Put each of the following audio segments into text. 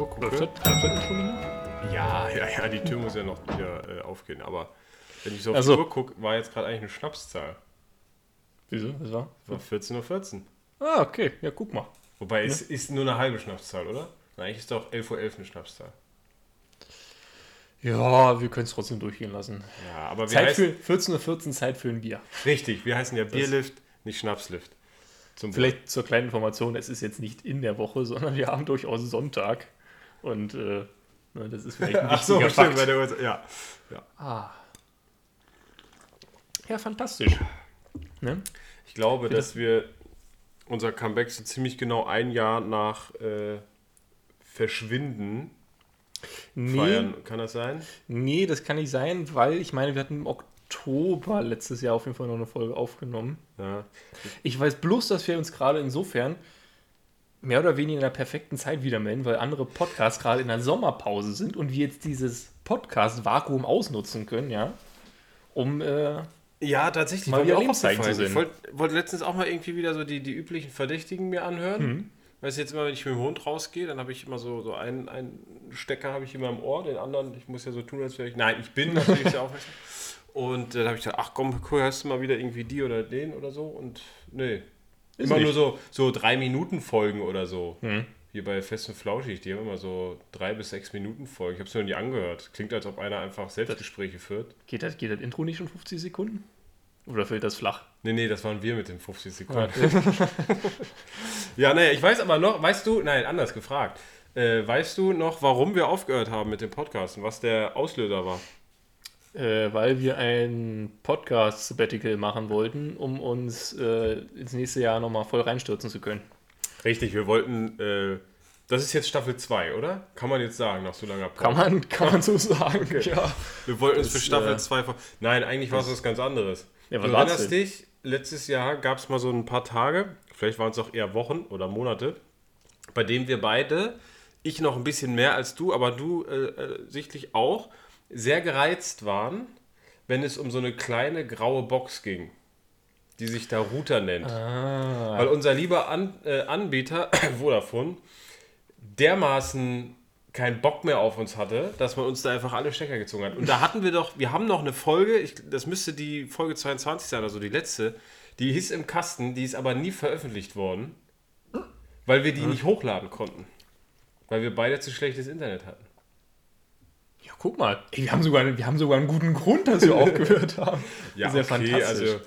Uhr gucke. Läuft das, läuft das schon wieder? Ja, ja, ja, die Tür muss ja noch wieder äh, aufgehen. Aber wenn ich so auf Ach so. die Uhr gucke, war jetzt gerade eigentlich eine Schnapszahl. Wieso? Was war? War 14.14 Uhr. Ah, okay. Ja, guck mal. Wobei, es ist nur eine halbe Schnapszahl, oder? Na, eigentlich ist doch 11.11 Uhr eine Schnapszahl. Ja, wir können es trotzdem durchgehen lassen. Ja, aber wir Zeit heißen, für 14.14 Uhr, Zeit für ein Bier. richtig, wir heißen ja Bierlift, nicht Schnapslift. Zum Vielleicht zur kleinen Information, es ist jetzt nicht in der Woche, sondern wir haben durchaus Sonntag. Und äh, ne, das ist vielleicht ein Ach so, stimmt, bei der Uhrzeit, ja. Ah. Ja, fantastisch. Ne? Ich glaube, dass wir unser Comeback so ziemlich genau ein Jahr nach äh, Verschwinden Nee, feiern. Kann das sein? nee, das kann nicht sein, weil ich meine, wir hatten im Oktober letztes Jahr auf jeden Fall noch eine Folge aufgenommen. Ja. Ich weiß bloß, dass wir uns gerade insofern mehr oder weniger in der perfekten Zeit wieder melden, weil andere Podcasts gerade in der Sommerpause sind und wir jetzt dieses Podcast-Vakuum ausnutzen können, ja, um äh, Ja, tatsächlich. Mal wieder Lebenszeichen aufgefallen. zu sehen. Ich wollte wollte letztens auch mal irgendwie wieder so die, die üblichen Verdächtigen mir anhören. Mhm. Weißt du, jetzt immer, wenn ich mit dem Hund rausgehe, dann habe ich immer so, so einen, einen Stecker habe ich immer im Ohr, den anderen, ich muss ja so tun, als wäre ich. Nein, ich bin natürlich sehr aufmerksam. Und äh, dann habe ich gedacht, ach komm, cool, hörst du mal wieder irgendwie die oder den oder so? Und nee. Ist immer nicht. nur so, so drei Minuten Folgen oder so. Mhm. Hier bei Fest und Flauschig, die haben immer so drei bis sechs Minuten Folgen. Ich habe es noch nie angehört. Klingt, als ob einer einfach Selbstgespräche führt. geht, das, geht das Intro nicht schon 50 Sekunden? Oder fällt das flach? Nee, nee, das waren wir mit den 50 Sekunden. ja, naja, ich weiß aber noch, weißt du, nein, anders gefragt. Äh, weißt du noch, warum wir aufgehört haben mit dem Podcast und was der Auslöser war? Äh, weil wir ein Podcast-Sabbatical machen wollten, um uns äh, ins nächste Jahr nochmal voll reinstürzen zu können. Richtig, wir wollten, äh, das ist jetzt Staffel 2, oder? Kann man jetzt sagen, nach so langer Pause. Kann man, kann man so sagen. Ja. Wir wollten uns für Staffel äh, 2 vor. Nein, eigentlich war es was ganz anderes. Ja, was du erinnerst dich, letztes Jahr gab es mal so ein paar Tage, vielleicht waren es auch eher Wochen oder Monate, bei denen wir beide, ich noch ein bisschen mehr als du, aber du äh, äh, sichtlich auch, sehr gereizt waren, wenn es um so eine kleine graue Box ging, die sich da Router nennt. Ah, Weil unser lieber An äh, Anbieter, Vodafone, dermaßen keinen Bock mehr auf uns hatte, dass man uns da einfach alle Stecker gezogen hat. Und da hatten wir doch, wir haben noch eine Folge, ich, das müsste die Folge 22 sein, also die letzte, die hieß im Kasten, die ist aber nie veröffentlicht worden, weil wir die nicht hochladen konnten. Weil wir beide zu schlechtes Internet hatten. Ja, guck mal. Ey, wir, haben sogar, wir haben sogar einen guten Grund, dass wir aufgehört haben. das ist ja fantastisch. also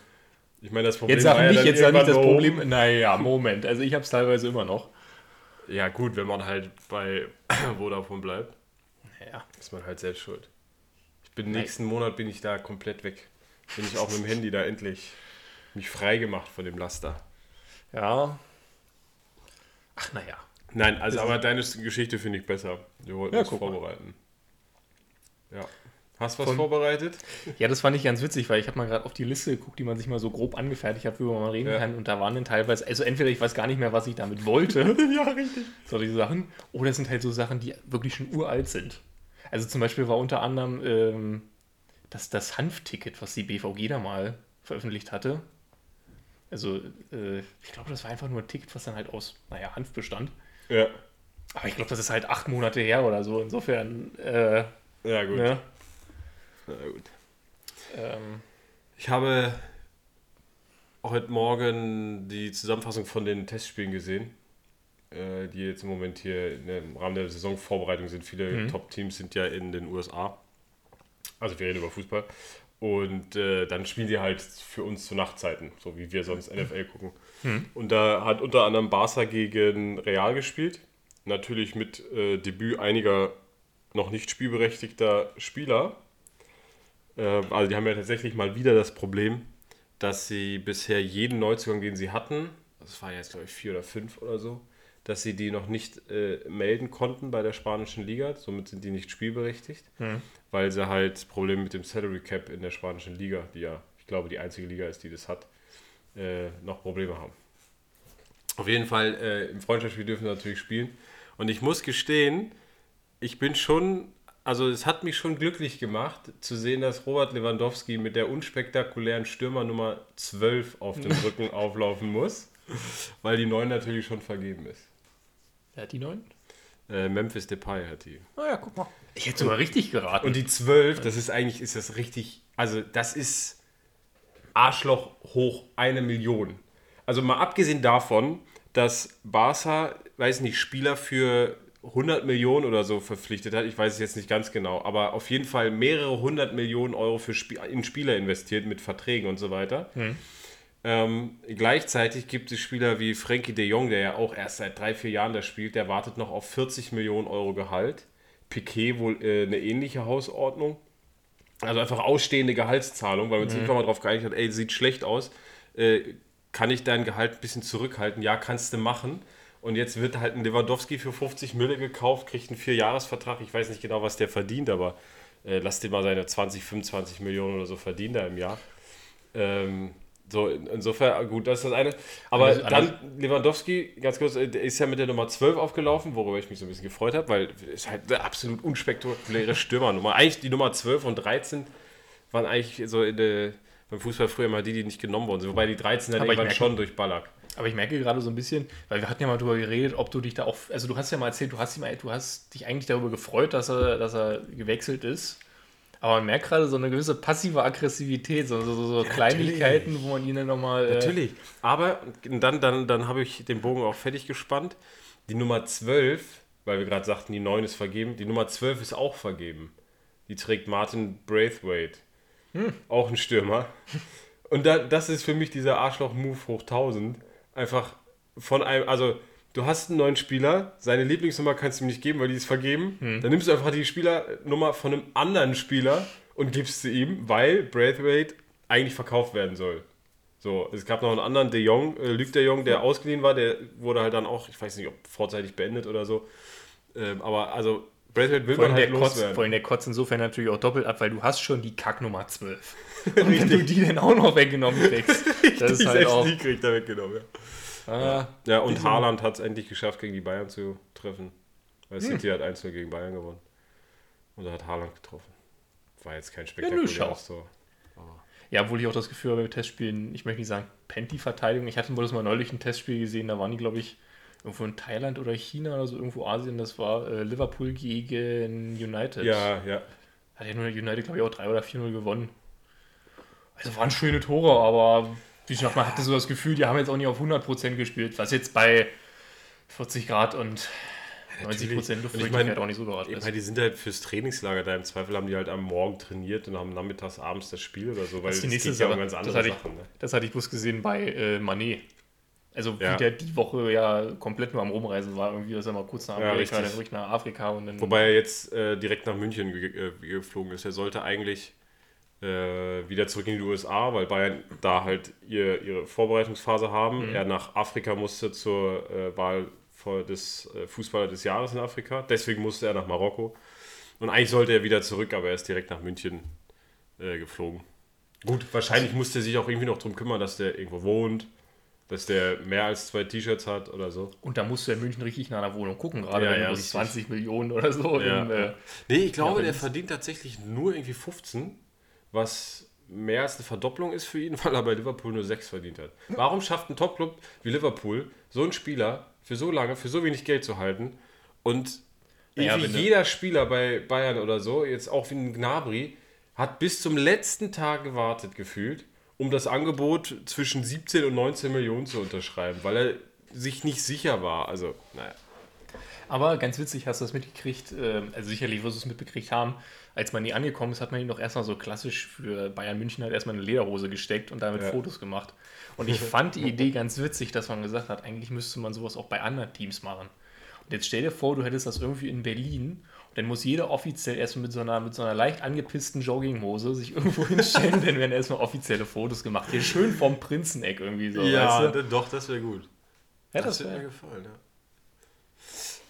ich meine, das Problem jetzt sag war ja nicht, dann jetzt sag nicht das irgendwann Problem. Naja, Moment. Also ich habe es teilweise immer noch. Ja gut, wenn man halt bei Vodafone bleibt. Naja. Ist man halt selbst schuld. Ich bin nächsten Monat bin ich da komplett weg. Bin ich auch mit dem Handy da endlich mich frei gemacht von dem Laster. Ja. Ach, naja. Nein, also aber deine Geschichte finde ich besser. Wir wollten Ja, uns guck mal. Ja. Hast du was Von- vorbereitet? Ja, das fand ich ganz witzig, weil ich habe mal gerade auf die Liste geguckt, die man sich mal so grob angefertigt hat, worüber man reden Ja. kann. Und da waren dann teilweise, also entweder ich weiß gar nicht mehr, was ich damit wollte. ja, richtig. Solche Sachen. Oder es sind halt so Sachen, die wirklich schon uralt sind. Also zum Beispiel war unter anderem ähm, das, das Hanfticket, was die BVG da mal veröffentlicht hatte. Also, äh, ich glaube, das war einfach nur ein Ticket, was dann halt aus, naja, Hanf bestand. Ja. Aber ich glaube, das ist halt acht Monate her oder so. Insofern, äh, Ja, gut. ne? Na gut. Ähm, Ich habe heute Morgen die Zusammenfassung von den Testspielen gesehen, äh, die jetzt im Moment hier im Rahmen der Saisonvorbereitung sind. Viele Mhm. Top-Teams sind ja in den USA. Also wir reden über Fußball. Und äh, dann spielen die halt für uns zu Nachtzeiten, so wie wir sonst NFL gucken. Und da hat unter anderem Barca gegen Real gespielt. Natürlich mit äh, Debüt einiger noch nicht spielberechtigter Spieler. Äh, also die haben ja tatsächlich mal wieder das Problem, dass sie bisher jeden Neuzugang, den sie hatten, das war jetzt glaube ich vier oder fünf oder so, dass sie die noch nicht äh, melden konnten bei der spanischen Liga. Somit sind die nicht spielberechtigt, weil sie halt Probleme mit dem Salary Cap in der spanischen Liga, die ja, ich glaube, die einzige Liga ist, die das hat, äh, noch Probleme haben. Auf jeden Fall, äh, im Freundschaftsspiel dürfen wir natürlich spielen. Und ich muss gestehen, ich bin schon, also es hat mich schon glücklich gemacht, zu sehen, dass Robert Lewandowski mit der unspektakulären Stürmer Nummer 12 auf dem Rücken auflaufen muss, weil die 9 natürlich schon vergeben ist. wer hat die neun? Äh, Memphis Depay hat die. Naja, guck mal. Ich hätte sogar richtig geraten. Und die 12, das ist eigentlich, ist das richtig, also das ist Arschloch hoch eine Million. Also mal abgesehen davon, dass Barca, weiß nicht, Spieler für 100 Millionen oder so verpflichtet hat, ich weiß es jetzt nicht ganz genau, aber auf jeden Fall mehrere hundert Millionen Euro für Sp in Spieler investiert mit Verträgen und so weiter. Ähm, gleichzeitig gibt es Spieler wie Frankie de Jong, der ja auch erst seit drei, vier Jahren da spielt, der wartet noch auf 40 Millionen Euro Gehalt. Piquet wohl äh, eine ähnliche Hausordnung. Also einfach ausstehende Gehaltszahlung, weil man sich irgendwann mal drauf geeinigt hat, ey, sieht schlecht aus, äh, kann ich dein Gehalt ein bisschen zurückhalten? Ja, kannst du machen. Und jetzt wird halt ein Lewandowski für 50 Mille gekauft, kriegt einen Vierjahresvertrag. Ich weiß nicht genau, was der verdient, aber äh, lass den mal seine 20, 25 Millionen oder so verdienen da im Jahr. Ähm, so, in- insofern, gut, das ist das eine. Aber alles- dann Lewandowski, ganz kurz, äh, der ist ja mit der Nummer 12 aufgelaufen, worüber ich mich so ein bisschen gefreut habe, weil es halt eine absolut unspektakuläre Stürmernummer. Eigentlich die Nummer 12 und 13 waren eigentlich so in der, beim Fußball früher mal die, die nicht genommen worden sind. Wobei die 13 dann Aber irgendwann merke- schon durch Ballack. Aber ich merke gerade so ein bisschen, weil wir hatten ja mal darüber geredet, ob du dich da auch, also du hast ja mal erzählt, du hast, ihm, du hast dich eigentlich darüber gefreut, dass er, dass er gewechselt ist. Aber man merkt gerade so eine gewisse passive Aggressivität, so, so, so, so Kleinigkeiten, wo man ihn dann nochmal. Äh, Natürlich. Aber dann, dann, dann habe ich den Bogen auch fertig gespannt. Die Nummer 12, weil wir gerade sagten, die 9 ist vergeben, die Nummer 12 ist auch vergeben. Die trägt Martin Braithwaite. Auch ein Stürmer. Und da, das ist für mich dieser Arschloch-Move hoch 1000. Einfach von einem, also du hast einen neuen Spieler, seine Lieblingsnummer kannst du ihm nicht geben, weil die ist vergeben. Dann nimmst du einfach die Spielernummer von einem anderen Spieler und gibst sie ihm, weil Braithwaite eigentlich verkauft werden soll. So, es gab noch einen anderen, De Jong, äh, Luc De Jong, der ausgeliehen war, der wurde halt dann auch, ich weiß nicht, ob vorzeitig beendet oder so. Ähm, aber also, Braithwaite will man halt der kotzt, loswerden. vor allem der kotzt insofern natürlich auch doppelt ab, weil du hast schon die Kacknummer 12. Und wenn du die dann auch noch weggenommen kriegst, das ist die halt auch. die kriegt er weggenommen, ja. Ah, Ja, und Haaland hat es endlich geschafft, gegen die Bayern zu treffen. Weil Hm. City hat 1 gegen Bayern gewonnen. Und da hat Haaland getroffen. War jetzt kein spektakuläres schau. so. Ja, obwohl ich auch das Gefühl habe, bei Testspielen, ich möchte nicht sagen Penti-Verteidigung. Ich hatte wohl das mal neulich ein Testspiel gesehen, da waren die, glaube ich, irgendwo in Thailand oder China oder so, irgendwo Asien. Das war äh, Liverpool gegen United. Ja, ja. Hat ja nur United, glaube ich, auch 3 oder 4-0 gewonnen. Also waren schöne Tore, aber wie gesagt, man hatte so das Gefühl, die haben jetzt auch nicht auf 100% gespielt, was jetzt bei 40 Grad und 90% Und ich Luftfeuchtigkeit meine, auch nicht so geraten Ich ist. meine, die sind halt fürs Trainingslager da. Im Zweifel haben die halt am Morgen trainiert und haben nachmittags, abends das Spiel oder so. Weil Das ist die es nächste geht ja um ganz Das andere ich, Sachen. Ne? das hatte ich bloß gesehen bei äh, Manet. Also Ja. wie der die Woche ja komplett nur am Rumreisen war, irgendwie, dass er mal kurz nach Ja, Amerika, richtig. dann ruhig nach Afrika und dann. Wobei er jetzt äh, direkt nach München ge äh, geflogen ist. Er sollte eigentlich äh, wieder zurück in die USA, weil Bayern da halt ihr, ihre Vorbereitungsphase haben. Mhm. Er nach Afrika musste zur äh, Wahl des äh, Fußballer des Jahres in Afrika. Deswegen musste er nach Marokko. Und eigentlich sollte er wieder zurück, aber er ist direkt nach München äh, geflogen. Gut, wahrscheinlich musste er sich auch irgendwie noch drum kümmern, dass der irgendwo wohnt, dass der mehr als zwei T-Shirts hat oder so. und da musste er in München richtig nach einer Wohnung gucken, gerade Ja, wenn ja, du richtig. 20 Millionen oder so. Ja. Im, äh, Nee, ich glaube, Ja, der verdient tatsächlich nur irgendwie 15, was mehr als eine Verdopplung ist für ihn, weil er bei Liverpool nur 6 verdient hat. Warum schafft ein Topclub wie Liverpool so einen Spieler für so lange, für so wenig Geld zu halten und du- jeder Spieler bei Bayern oder so, jetzt auch wie ein Gnabry, hat bis zum letzten Tag gewartet gefühlt, um das Angebot zwischen 17 und 19 Millionen zu unterschreiben, weil er sich nicht sicher war. Also, naja. Aber ganz witzig, hast du das mitgekriegt, äh, also sicherlich wirst du es mitbekriegt haben, als man nie angekommen ist, hat man ihn doch erstmal so klassisch für Bayern München halt erstmal eine Lederhose gesteckt und damit Ja. Fotos gemacht. Und ich fand die Idee ganz witzig, dass man gesagt hat, eigentlich müsste man sowas auch bei anderen Teams machen. Und jetzt stell dir vor, du hättest das irgendwie in Berlin dann muss jeder offiziell erstmal mit so einer, mit so einer leicht angepissten Jogginghose sich irgendwo hinstellen, dann werden erstmal offizielle Fotos gemacht. Hier schön vom Prinzeneck irgendwie so, weißt du? doch, das wäre gut. Ja, Das, das wird mir gefallen, ja.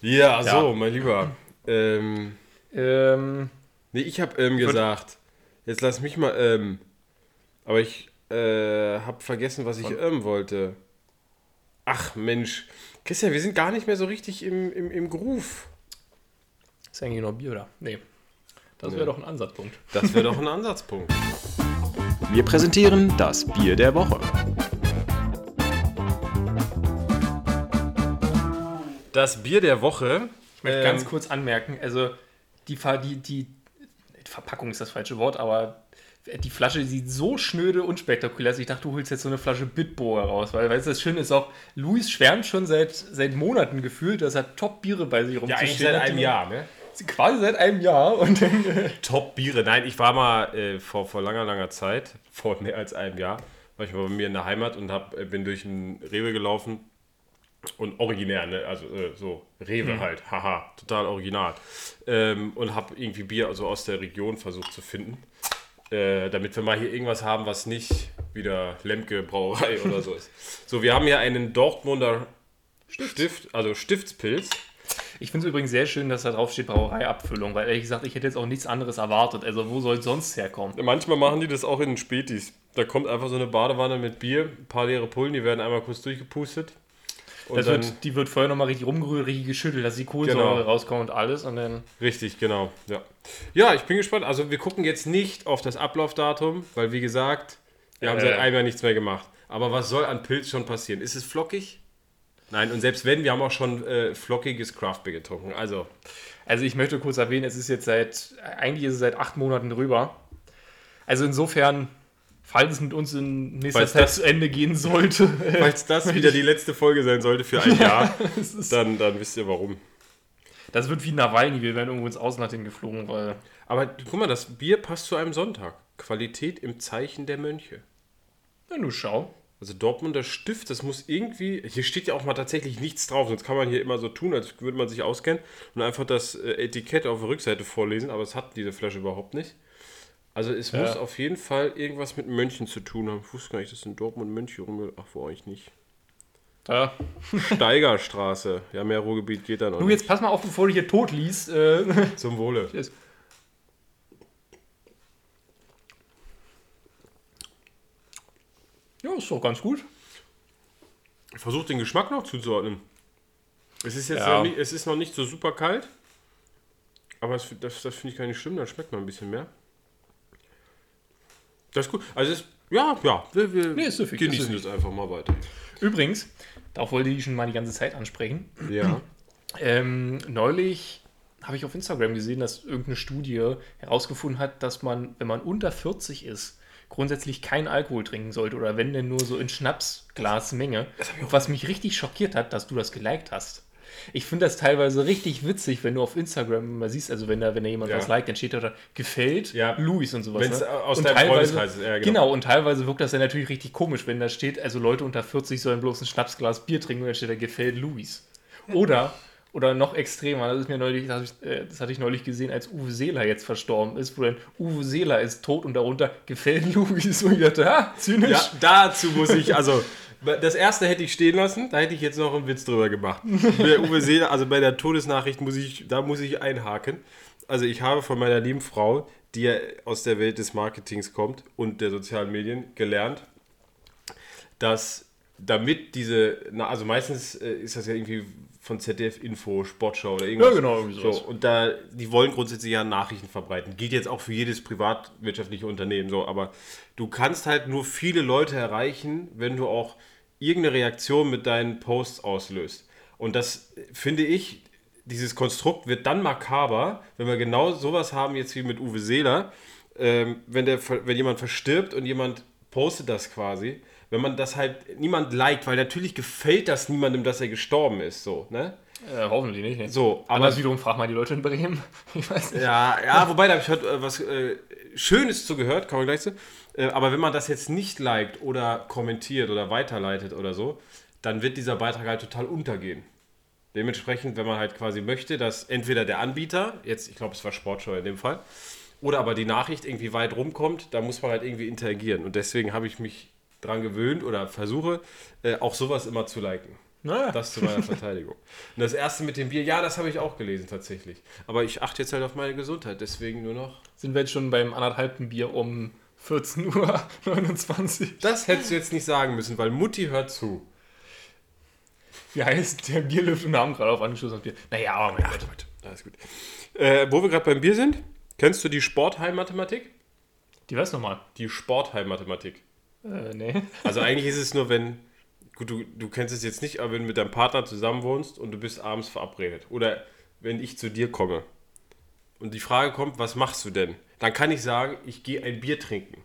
Ja, Ja. so, mein Lieber. Ähm, ähm, nee, ich habe ähm, gesagt. Jetzt lass mich mal ähm. Aber ich äh, habe vergessen, was ich ähm wollte. Ach Mensch. Christian, wir sind gar nicht mehr so richtig im, im, im Groove. Ist eigentlich noch Bier, oder? Nee. Das Nee. wäre doch ein Ansatzpunkt. Das wäre doch ein Ansatzpunkt. Wir präsentieren das Bier der Woche. Das Bier der Woche Ich möchte Ähm, ganz kurz anmerken, also die, Ver- die, die Verpackung ist das falsche Wort, aber die Flasche sieht so schnöde und spektakulär aus. Ich dachte, du holst jetzt so eine Flasche Bitburger raus, weil, weißt du, das Schöne ist auch, Luis schwärmt schon seit, seit Monaten gefühlt, dass er Top-Biere bei sich rumzustehen hat, die man- ne? Quasi seit einem Jahr und dann, äh, Top-Biere. Nein, ich war mal äh, vor, vor langer, langer Zeit, vor mehr als einem Jahr, war ich mal bei mir in der Heimat und hab, äh, bin durch ein Rewe gelaufen. Und originär, ne? Also äh, so Rewe halt, haha, total original. Ähm, und habe irgendwie Bier also aus der Region versucht zu finden. Äh, damit wir mal hier irgendwas haben, was nicht wieder Lemke Brauerei oder so ist. So, wir haben hier einen Dortmunder Stift, also Stiftspilz. Ich finde es übrigens sehr schön, dass da drauf steht Brauereiabfüllung, weil ehrlich gesagt, ich hätte jetzt auch nichts anderes erwartet. Also wo soll es sonst herkommen? Manchmal machen die das auch in den Spätis. Da kommt einfach so eine Badewanne mit Bier, ein paar leere Pullen, die werden einmal kurz durchgepustet. Und Das dann, wird, die wird vorher nochmal richtig rumgerührt, richtig geschüttelt, dass die Kohlensäure Genau. rauskommt und alles und dann... richtig, genau. Ja. ja, ich bin gespannt. Also wir gucken jetzt nicht auf das Ablaufdatum, weil wie gesagt, wir haben Äh. seit einem Jahr nichts mehr gemacht. Aber was soll an Pilz schon passieren? Ist es flockig? Nein, und selbst wenn, wir haben auch schon äh, flockiges Craftbeer getrunken. Also, Also ich möchte kurz erwähnen, es ist jetzt seit, eigentlich ist es seit acht Monaten drüber. Also insofern, falls es mit uns in nächster Falls Zeit das- zu Ende gehen sollte, falls das wieder die letzte Folge sein sollte für ein Jahr, dann, dann wisst ihr warum. das wird wie Nawalny, wir werden irgendwo ins Ausland hingeflogen, weil... Aber guck mal, das Bier passt zu einem Sonntag. Qualität im Zeichen der Mönche. Na, du schau. Also Dortmunder Stift, das muss irgendwie. Hier steht ja auch mal tatsächlich nichts drauf, sonst kann man hier immer so tun, als würde man sich auskennen und einfach das äh, Etikett auf der Rückseite vorlesen, aber es hat diese Flasche überhaupt nicht. Also es muss auf jeden Fall irgendwas mit Mönchen zu tun haben. Ich wusste gar nicht, dass in Dortmund Mönche rum. Ach, wo eigentlich nicht. Da. Steigerstraße. Ja, mehr Ruhrgebiet geht da noch Du, jetzt pass mal auf, bevor du hier tot liest. Äh. Zum Wohle. Cheers. Ja, ist doch ganz gut. Ich versuche den Geschmack noch zuzuordnen. Es ist jetzt Ja. noch nicht, es ist noch nicht so super kalt. Aber es, das, das finde ich gar nicht schlimm, dann schmeckt man ein bisschen mehr. Das ist gut. Also es, ja, ja, wir, wir Nee, süffig, genießen das einfach mal weiter. Übrigens, darauf wollte ich schon mal die ganze Zeit ansprechen. Ja. Ähm, neulich habe ich auf Instagram gesehen, dass irgendeine Studie herausgefunden hat, dass man, wenn man unter 40 ist, grundsätzlich keinen Alkohol trinken sollte oder wenn denn nur so in Schnapsglasmenge. Was mich richtig schockiert hat, dass du das geliked hast. Ich finde das teilweise richtig witzig, wenn du auf Instagram mal siehst, also wenn da, wenn da jemand Ja. was liked, dann steht da, da gefällt Ja. Luis und sowas. Wenn's ne? aus und deinem Freundeskreis ist, ja, genau. genau. und teilweise wirkt das dann natürlich richtig komisch, wenn da steht, also Leute unter 40 sollen bloß ein Schnapsglas Bier trinken und dann steht da gefällt Luis. Oder, oder noch extremer, das ist mir neulich, das, ich, äh, das hatte ich neulich gesehen, als Uwe Seeler jetzt verstorben ist, wo dann Uwe Seeler ist tot und darunter gefällt Luis. Und ich dachte, ha, zynisch. ja, dazu muss ich, also das erste hätte ich stehen lassen, da hätte ich jetzt noch einen Witz drüber gemacht. Bei Uwe Seele, also bei der Todesnachricht muss ich, da muss ich einhaken. Also ich habe von meiner lieben Frau, die ja aus der Welt des Marketings kommt und der sozialen Medien, gelernt, dass damit diese, also meistens äh, ist das ja irgendwie von ZDF Info, Sportschau oder irgendwas. Ja, genau, irgendwie sowas. So, und da, die wollen grundsätzlich ja Nachrichten verbreiten. Gilt jetzt auch für jedes privatwirtschaftliche Unternehmen so, aber du kannst halt nur viele Leute erreichen, wenn du auch irgendeine Reaktion mit deinen Posts auslöst. Und das finde ich, dieses Konstrukt wird dann makaber, wenn wir genau sowas haben jetzt wie mit Uwe Seeler, ähm, wenn, der, wenn jemand verstirbt und jemand postet das quasi, wenn man das halt niemand liked, weil natürlich gefällt das niemandem, dass er gestorben ist, so, ne? Äh, hoffentlich nicht. Ne? So, aber Anders wiederum frag mal die Leute in Bremen. Ich weiß nicht. ja, ja, wobei, da habe ich heute äh, was äh, Schönes zu gehört, kommen wir gleich zu. Äh, aber wenn man das jetzt nicht liked oder kommentiert oder weiterleitet oder so, dann wird dieser Beitrag halt total untergehen. Dementsprechend, wenn man halt quasi möchte, dass entweder der Anbieter, jetzt, ich glaube, es war Sportschau in dem Fall, oder aber die Nachricht irgendwie weit rumkommt, da muss man halt irgendwie interagieren. Und deswegen habe ich mich dran gewöhnt oder versuche, äh, auch sowas immer zu liken. Naja. Das zu meiner Verteidigung. Und das erste mit dem Bier, ja, das habe ich auch gelesen tatsächlich. Aber ich achte jetzt halt auf meine Gesundheit, deswegen nur noch. Sind wir jetzt schon beim anderthalbten Bier um 14.29 Uhr? Das hättest du jetzt nicht sagen müssen, weil Mutti hört zu. Wie heißt der Bierlüft und haben gerade auf angeschlossen auf Bier. Naja, aber mein Gott. Alles gut. Äh, wo wir gerade beim Bier sind, kennst du die Sportheim-Mathematik? Die weiß nochmal. Die Sportheim-Mathematik. Äh, nee. Also eigentlich ist es nur, wenn, gut, du, du kennst es jetzt nicht, aber wenn du mit deinem Partner zusammen wohnst und du bist abends verabredet. Oder wenn ich zu dir komme und die Frage kommt, was machst du denn? Dann kann ich sagen, ich gehe ein Bier trinken.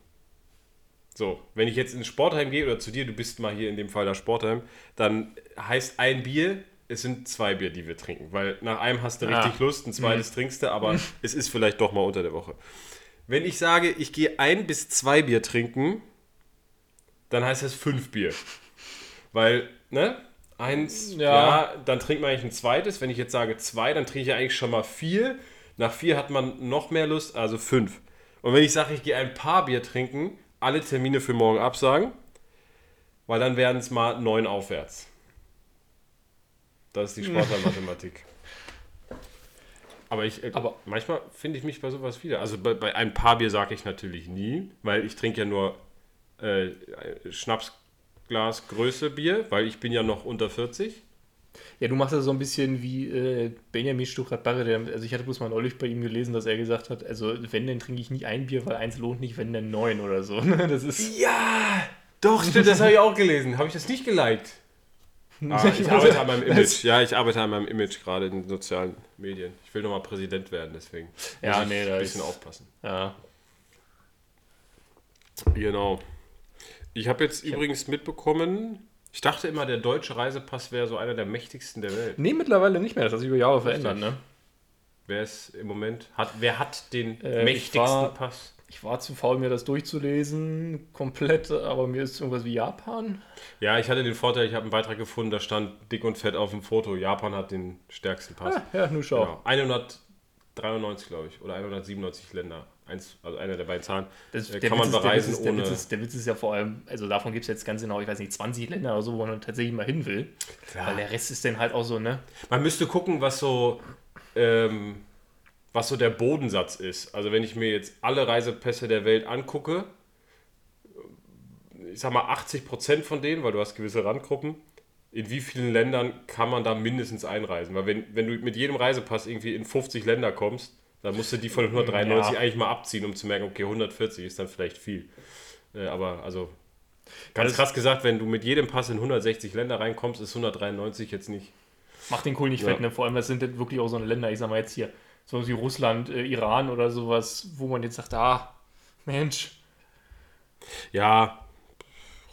So, wenn ich jetzt ins Sportheim gehe oder zu dir, du bist mal hier in dem Fall das Sportheim, dann heißt ein Bier, es sind zwei Bier, die wir trinken, weil nach einem hast du Ah. richtig Lust, ein zweites trinkst du, aber es ist vielleicht doch mal unter der Woche. Wenn ich sage, ich gehe ein bis zwei Bier trinken, dann heißt das fünf Bier. Weil, ne? Eins, ja. Ja. dann trinkt man eigentlich ein zweites. Wenn ich jetzt sage zwei, dann trinke ich eigentlich schon mal vier. Nach vier hat man noch mehr Lust, also fünf. Und wenn ich sage, ich gehe ein paar Bier trinken, alle Termine für morgen absagen, weil dann werden es mal neun aufwärts. Das ist die Sportlermathematik. Aber ich, äh, Aber- manchmal finde ich mich bei sowas wieder. Also bei, bei ein paar Bier sage ich natürlich nie, weil ich trinke ja nur äh, Schnapsglas Größe Bier, weil ich bin ja noch unter 40. Ja, du machst das so ein bisschen wie äh, Benjamin Stuckrad-Barre. der- Also ich hatte bloß mal neulich bei ihm gelesen, dass er gesagt hat, also wenn, dann trinke ich nie ein Bier, weil eins lohnt nicht, wenn, dann neun oder so. Das ist... Ja, doch, stimmt, das habe ich auch gelesen. Habe ich das nicht geliked? Ah, ich arbeite an meinem Image. Ja, ich arbeite an meinem Image gerade in den sozialen Medien. Ich will nochmal Präsident werden, deswegen Ja, muss ich nee, ein bisschen ist- aufpassen. Ja. Genau. Ich habe jetzt übrigens mitbekommen, ich dachte immer, der deutsche Reisepass wäre so einer der mächtigsten der Welt. Nee, mittlerweile nicht mehr. Das hat sich über Jahre verändert, ne? Wer ist im Moment, hat, wer hat den Äh, ich mächtigsten war- Pass? Ich war zu faul, mir das durchzulesen, komplett, aber mir ist irgendwas wie Japan. Ja, ich hatte den Vorteil, ich habe einen Beitrag gefunden, da stand dick und fett auf dem Foto, Japan hat den stärksten Pass. Ah, ja, nur schau. Genau. 193, glaube ich, oder 197 Länder. Eins, also einer der beiden Zahlen. Das, Äh, der, kann man Witz bereisen ist, der, ohne. Witz ist, der Witz ist ja vor allem, also davon gibt es jetzt ganz genau, ich weiß nicht, 20 Länder oder so, wo man tatsächlich mal hin will. Klar. Weil der Rest ist dann halt auch so, ne? Man müsste gucken, was so, ähm, was so der Bodensatz ist. Also wenn ich mir jetzt alle Reisepässe der Welt angucke, ich sag mal 80% von denen, weil du hast gewisse Randgruppen, in wie vielen Ländern kann man da mindestens einreisen? Weil wenn, wenn du mit jedem Reisepass irgendwie in 50 Länder kommst, dann musst du die von 193 Ja. eigentlich mal abziehen, um zu merken, okay, 140 ist dann vielleicht viel. Äh, aber also, ganz Das- krass gesagt, wenn du mit jedem Pass in 160 Länder reinkommst, ist 193 jetzt nicht. Macht den Kohl nicht Ja. fett, ne? Vor allem, das sind dann wirklich auch so eine Länder, ich sag mal jetzt hier, so wie Russland, äh, Iran oder sowas, wo man jetzt sagt, ah, Mensch, Ja,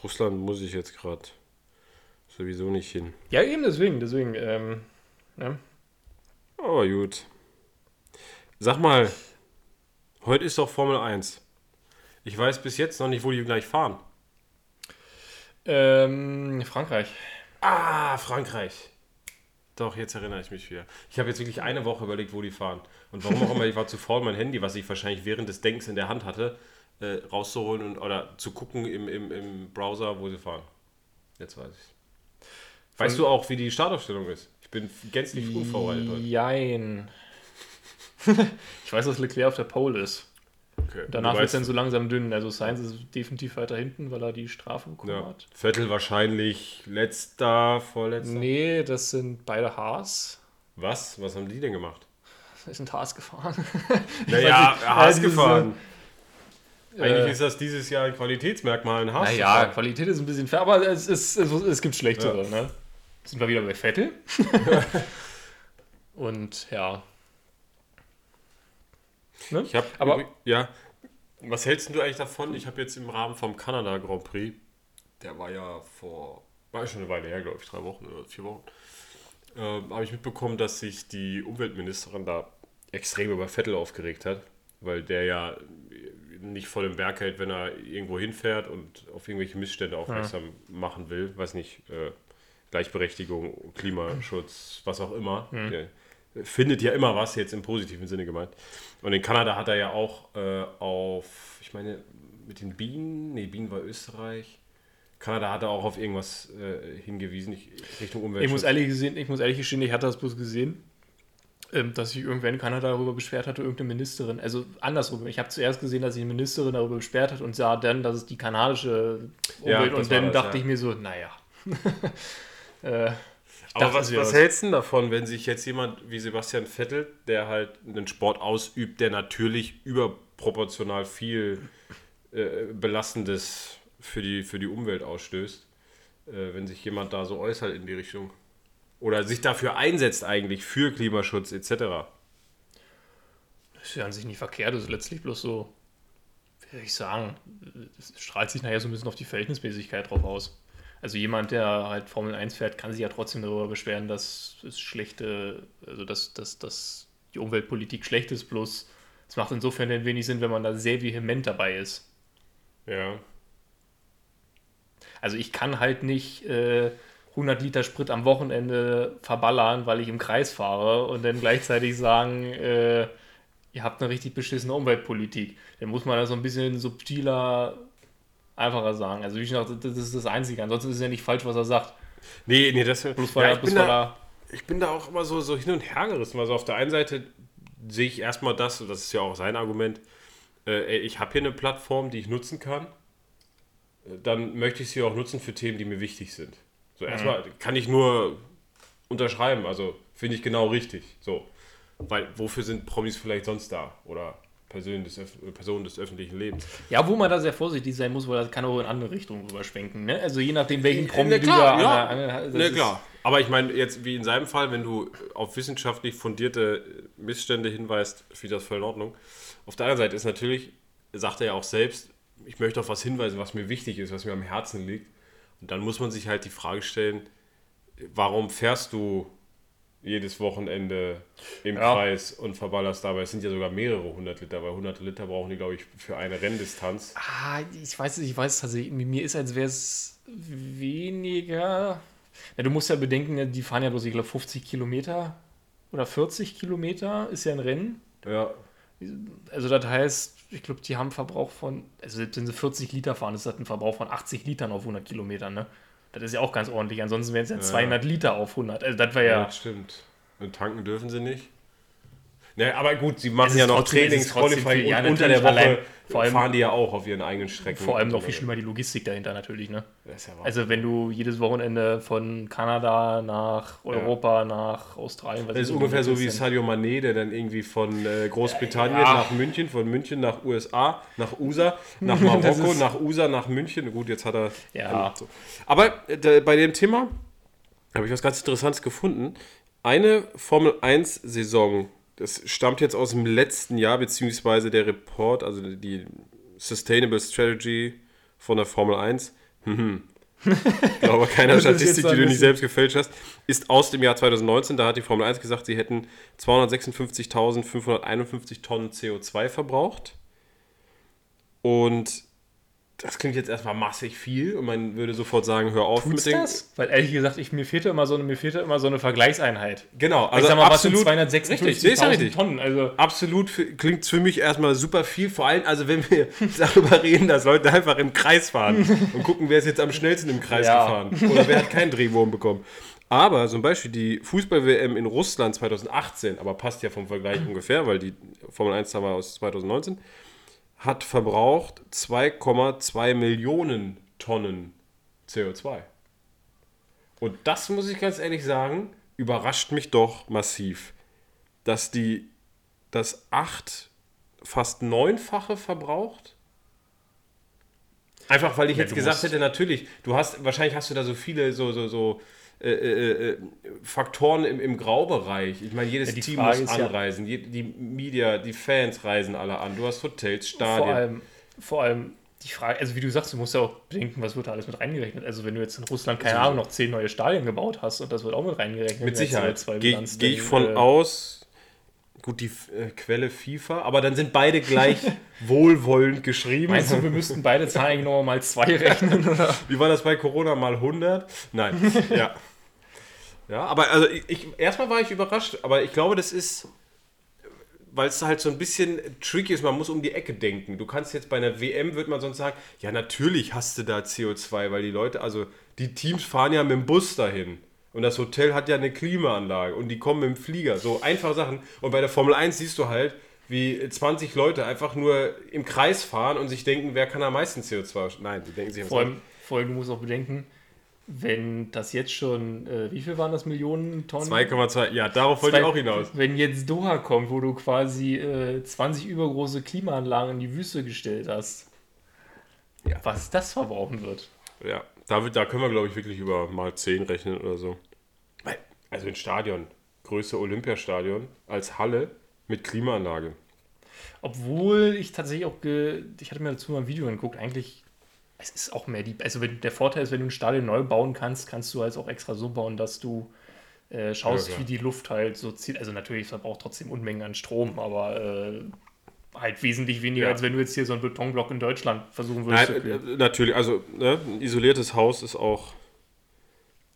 Russland muss ich jetzt gerade sowieso nicht hin. Ja, eben deswegen, deswegen, ähm, ne? Aber gut. Sag mal, heute ist doch Formel 1. Ich weiß bis jetzt noch nicht, wo die gleich fahren. ähm, Frankreich. Ah, Frankreich. Doch, jetzt erinnere ich mich wieder. Ich habe jetzt wirklich eine Woche überlegt, wo die fahren. Und warum auch immer, ich war zu faul, mein Handy, was ich wahrscheinlich während des Denkens in der Hand hatte, äh, rauszuholen und, oder zu gucken im, im, im Browser, wo sie fahren. Jetzt weiß ich. Weißt du auch, wie die Startaufstellung ist? Ich bin gänzlich unvorbereitet heute. Jein. Ich weiß, dass Leclerc auf der Pole ist. Okay. Danach wird es dann so langsam dünn. Also Sainz ist definitiv weiter hinten, weil er die Strafe bekommen Ja. hat. Vettel wahrscheinlich letzter, vorletzter. Nee, das sind beide Haas. Was? Was haben die denn gemacht? Wir sind Haas gefahren. Naja, nicht. Haas Ja, diese- gefahren. Eigentlich Äh, ist das dieses Jahr ein Qualitätsmerkmal, ein Haas Naja. Qualität ist ein bisschen fair, aber es, ist, es, es gibt schlechtere. Ne? Sind wir wieder bei Vettel. Und ja. Ne? Ich habe Aber- ja. Was hältst du eigentlich davon? Ich habe jetzt im Rahmen vom Kanada Grand Prix, der war ja vor, war schon eine Weile her, glaube ich, drei Wochen oder vier Wochen, ähm, habe ich mitbekommen, dass sich die Umweltministerin da extrem über Vettel aufgeregt hat, weil der ja nicht voll im Werk hält, wenn er irgendwo hinfährt und auf irgendwelche Missstände aufmerksam machen will, weiß nicht, äh, Gleichberechtigung, Klimaschutz, was auch immer. Der findet ja immer was, jetzt im positiven Sinne gemeint. Und in Kanada hat er ja auch äh, auf, ich meine, mit den Bienen, nee, Bienen war Österreich. Kanada hat er auch auf irgendwas äh, hingewiesen, ich, Richtung Umweltschutz. Ich muss, ehrlich gesehen, ich muss ehrlich gestehen, ich hatte das bloß gesehen, ähm, dass sich irgendwer in Kanada darüber beschwert hatte, irgendeine Ministerin. Also andersrum. Ich habe zuerst gesehen, dass sich eine Ministerin darüber beschwert hat und sah dann, dass es die kanadische Ja, Umwelt das und dann das, dachte ja. ich mir so, naja. äh, Aber was, was hältst du denn davon, wenn sich jetzt jemand wie Sebastian Vettel, der halt einen Sport ausübt, der natürlich überproportional viel äh, Belastendes für die, für die Umwelt ausstößt, äh, wenn sich jemand da so äußert in die Richtung? oder sich dafür einsetzt eigentlich für Klimaschutz etc. Das ist ja an sich nicht verkehrt, das ist letztlich bloß so, wie soll ich sagen, es strahlt sich nachher so ein bisschen auf die Verhältnismäßigkeit drauf aus. Also jemand, der halt Formel 1 fährt, kann sich ja trotzdem darüber beschweren, dass es schlechte, also dass, dass, dass die Umweltpolitik schlecht ist, bloß es macht insofern ein wenig Sinn, wenn man da sehr vehement dabei ist. Ja. Also ich kann halt nicht äh, 100 Liter Sprit am Wochenende verballern, weil ich im Kreis fahre und dann gleichzeitig sagen, äh, ihr habt eine richtig beschissene Umweltpolitik. Dann muss man das so ein bisschen subtiler, einfacher sagen. Also wie gesagt, das ist das Einzige. Ansonsten ist es ja nicht falsch, was er sagt. Nee, nee, das ja, er- ich, bin da, ich bin da auch immer so, so hin und her gerissen. Also auf der einen Seite sehe ich erstmal das, und das ist ja auch sein Argument, äh, ey, ich habe hier eine Plattform, die ich nutzen kann. Dann möchte ich sie auch nutzen für Themen, die mir wichtig sind. So, erstmal kann ich nur unterschreiben, also finde ich genau richtig. So. Weil wofür sind Promis vielleicht sonst da? Oder Personen des, Personen des öffentlichen Lebens. Ja, wo man da sehr vorsichtig sein muss, weil das kann auch in andere Richtungen rüberschwenken. Ne? Also je nachdem, welchen Promi Na du klar, da ja. an an ist- klar. Aber ich meine, jetzt wie in seinem Fall, wenn du auf wissenschaftlich fundierte Missstände hinweist, finde das voll in Ordnung. Auf der anderen Seite ist natürlich, sagt er ja auch selbst, ich möchte auf was hinweisen, was mir wichtig ist, was mir am Herzen liegt. Und dann muss man sich halt die Frage stellen, warum fährst du jedes Wochenende im Ja. Kreis und verballerst dabei? Es sind ja sogar mehrere hundert Liter, weil hundert Liter brauchen die, glaube ich, für eine Renndistanz. Ah, ich weiß es, ich weiß es tatsächlich. Mir ist, als wäre es weniger. Ja, du musst ja bedenken, die fahren ja bloß, ich glaube, 50 Kilometer oder 40 Kilometer ist ja ein Rennen. Ja, Also das heißt, ich glaube, die haben einen Verbrauch von, also selbst wenn sie 40 Liter fahren, ist das ein Verbrauch von 80 Litern auf 100 Kilometer, ne? Das ist ja auch ganz ordentlich. Ansonsten wären es ja 200 Liter auf 100. Also das wäre Ja, ja, stimmt. Und tanken dürfen sie nicht. Ne, aber gut, sie machen ja noch Trainings, Qualifying. Ja, und unter der Woche vor allem- fahren die ja auch auf ihren eigenen Strecken. vor allem noch Und- viel schlimmer die Logistik dahinter natürlich, ne? Ja. Also wenn du jedes Wochenende von Kanada nach Europa, nach Australien, was das ist ungefähr so wie Sadio Mané, der dann irgendwie von äh, Großbritannien Ja. nach München, von München nach USA, nach USA, nach Marokko, nach USA, nach München. Gut, jetzt hat er. Ja. so. Aber äh, bei dem Thema habe ich was ganz Interessantes gefunden. Eine Formel 1-Saison, das stammt jetzt aus dem letzten Jahr, beziehungsweise der Report, also die Sustainable Strategy von der Formel 1. Mhm. Ich glaube, keine Das ist jetzt Statistik, die du nicht selbst gefälscht hast, ist aus dem Jahr 2019. Da hat die Formel 1 gesagt, sie hätten 256.551 Tonnen CO2 verbraucht. Und das klingt jetzt erstmal massig viel und man würde sofort sagen, hör auf Tut's mit das? Weil ehrlich gesagt, ich, mir fehlte immer so eine, mir fehlte immer so eine Vergleichseinheit. Genau, Also ich sag mal, absolut. was sind richtig, nee, ist ja 256.000 richtig. Tonnen? Also Absolut klingt für mich erstmal super viel. Vor allem, also wenn wir darüber reden, dass Leute einfach im Kreis fahren und gucken, wer ist jetzt am schnellsten im Kreis Ja. gefahren oder wer hat keinen Drehwurm bekommen. Aber zum Beispiel die Fußball-WM in Russland 2018, aber passt ja vom Vergleich ungefähr, weil die Formel 1 haben wir aus 2019, hat verbraucht 2,2 Millionen Tonnen CO2. Und das muss ich ganz ehrlich sagen, überrascht mich doch massiv, dass die das acht, fast neunfache verbraucht. Einfach weil ich Ja, jetzt gesagt hätte, natürlich, du hast, wahrscheinlich hast du da so viele so, so, so äh, äh, äh, Faktoren im, im Graubereich. Ich meine, jedes Ja, Team Frage muss ist ja- anreisen, die, Media, die Fans reisen alle an, du hast Hotels, Stadien. vor allem, vor allem die Frage, also wie du sagst, du musst ja auch bedenken, was wird da alles mit reingerechnet. Also wenn du jetzt in Russland, keine Ahnung, noch zehn neue Stadien gebaut hast und das wird auch mit reingerechnet. Mit Sicherheit. CO2-Bilanz, Gehe geh ich von äh, aus. Gut, die äh, Quelle FIFA, aber dann sind beide gleich wohlwollend geschrieben. Meinst du, wir müssten beide Zahlen nochmal mal zwei rechnen? Oder? Wie war das bei Corona mal 100? Nein, ja. Ja, aber also ich, ich, erstmal war ich überrascht, aber ich glaube, das ist, weil es halt so ein bisschen tricky ist, man muss um die Ecke denken. Du kannst jetzt bei einer WM, wird man sonst sagen, ja, natürlich hast du da CO2, weil die Leute, also die Teams fahren ja mit dem Bus dahin. Und das Hotel hat ja eine Klimaanlage und die kommen mit dem Flieger. So einfache Sachen. Und bei der Formel 1 siehst du halt, wie 20 Leute einfach nur im Kreis fahren und sich denken, wer kann am meisten CO2? Nein, die denken sich Vor allem, vor allem, du musst auch bedenken, wenn das jetzt schon, äh, wie viel waren das Millionen Tonnen? 2,2, ja, darauf wollte ich auch hinaus. Wenn jetzt Doha kommt, wo du quasi äh, 20 übergroße Klimaanlagen in die Wüste gestellt hast, Ja. was das verbrauchen wird. Ja, da, wird- da können wir, glaube ich, wirklich über mal 10 rechnen oder so. Also ein Stadion, Größe Olympiastadion, als Halle mit Klimaanlage. Obwohl ich tatsächlich auch, ge ich hatte mir dazu mal ein Video angeguckt, eigentlich, es ist auch mehr die, also wenn, der Vorteil ist, wenn du ein Stadion neu bauen kannst, kannst du halt auch extra so bauen, dass du äh, schaust, Ja, wie die Luft halt so zieht. Also natürlich, es verbraucht trotzdem Unmengen an Strom, aber äh, halt wesentlich weniger, Ja. als wenn du jetzt hier so einen Betonblock in Deutschland versuchen würdest zu Nein, kühlen. äh, natürlich, also ne, ein isoliertes Haus ist auch.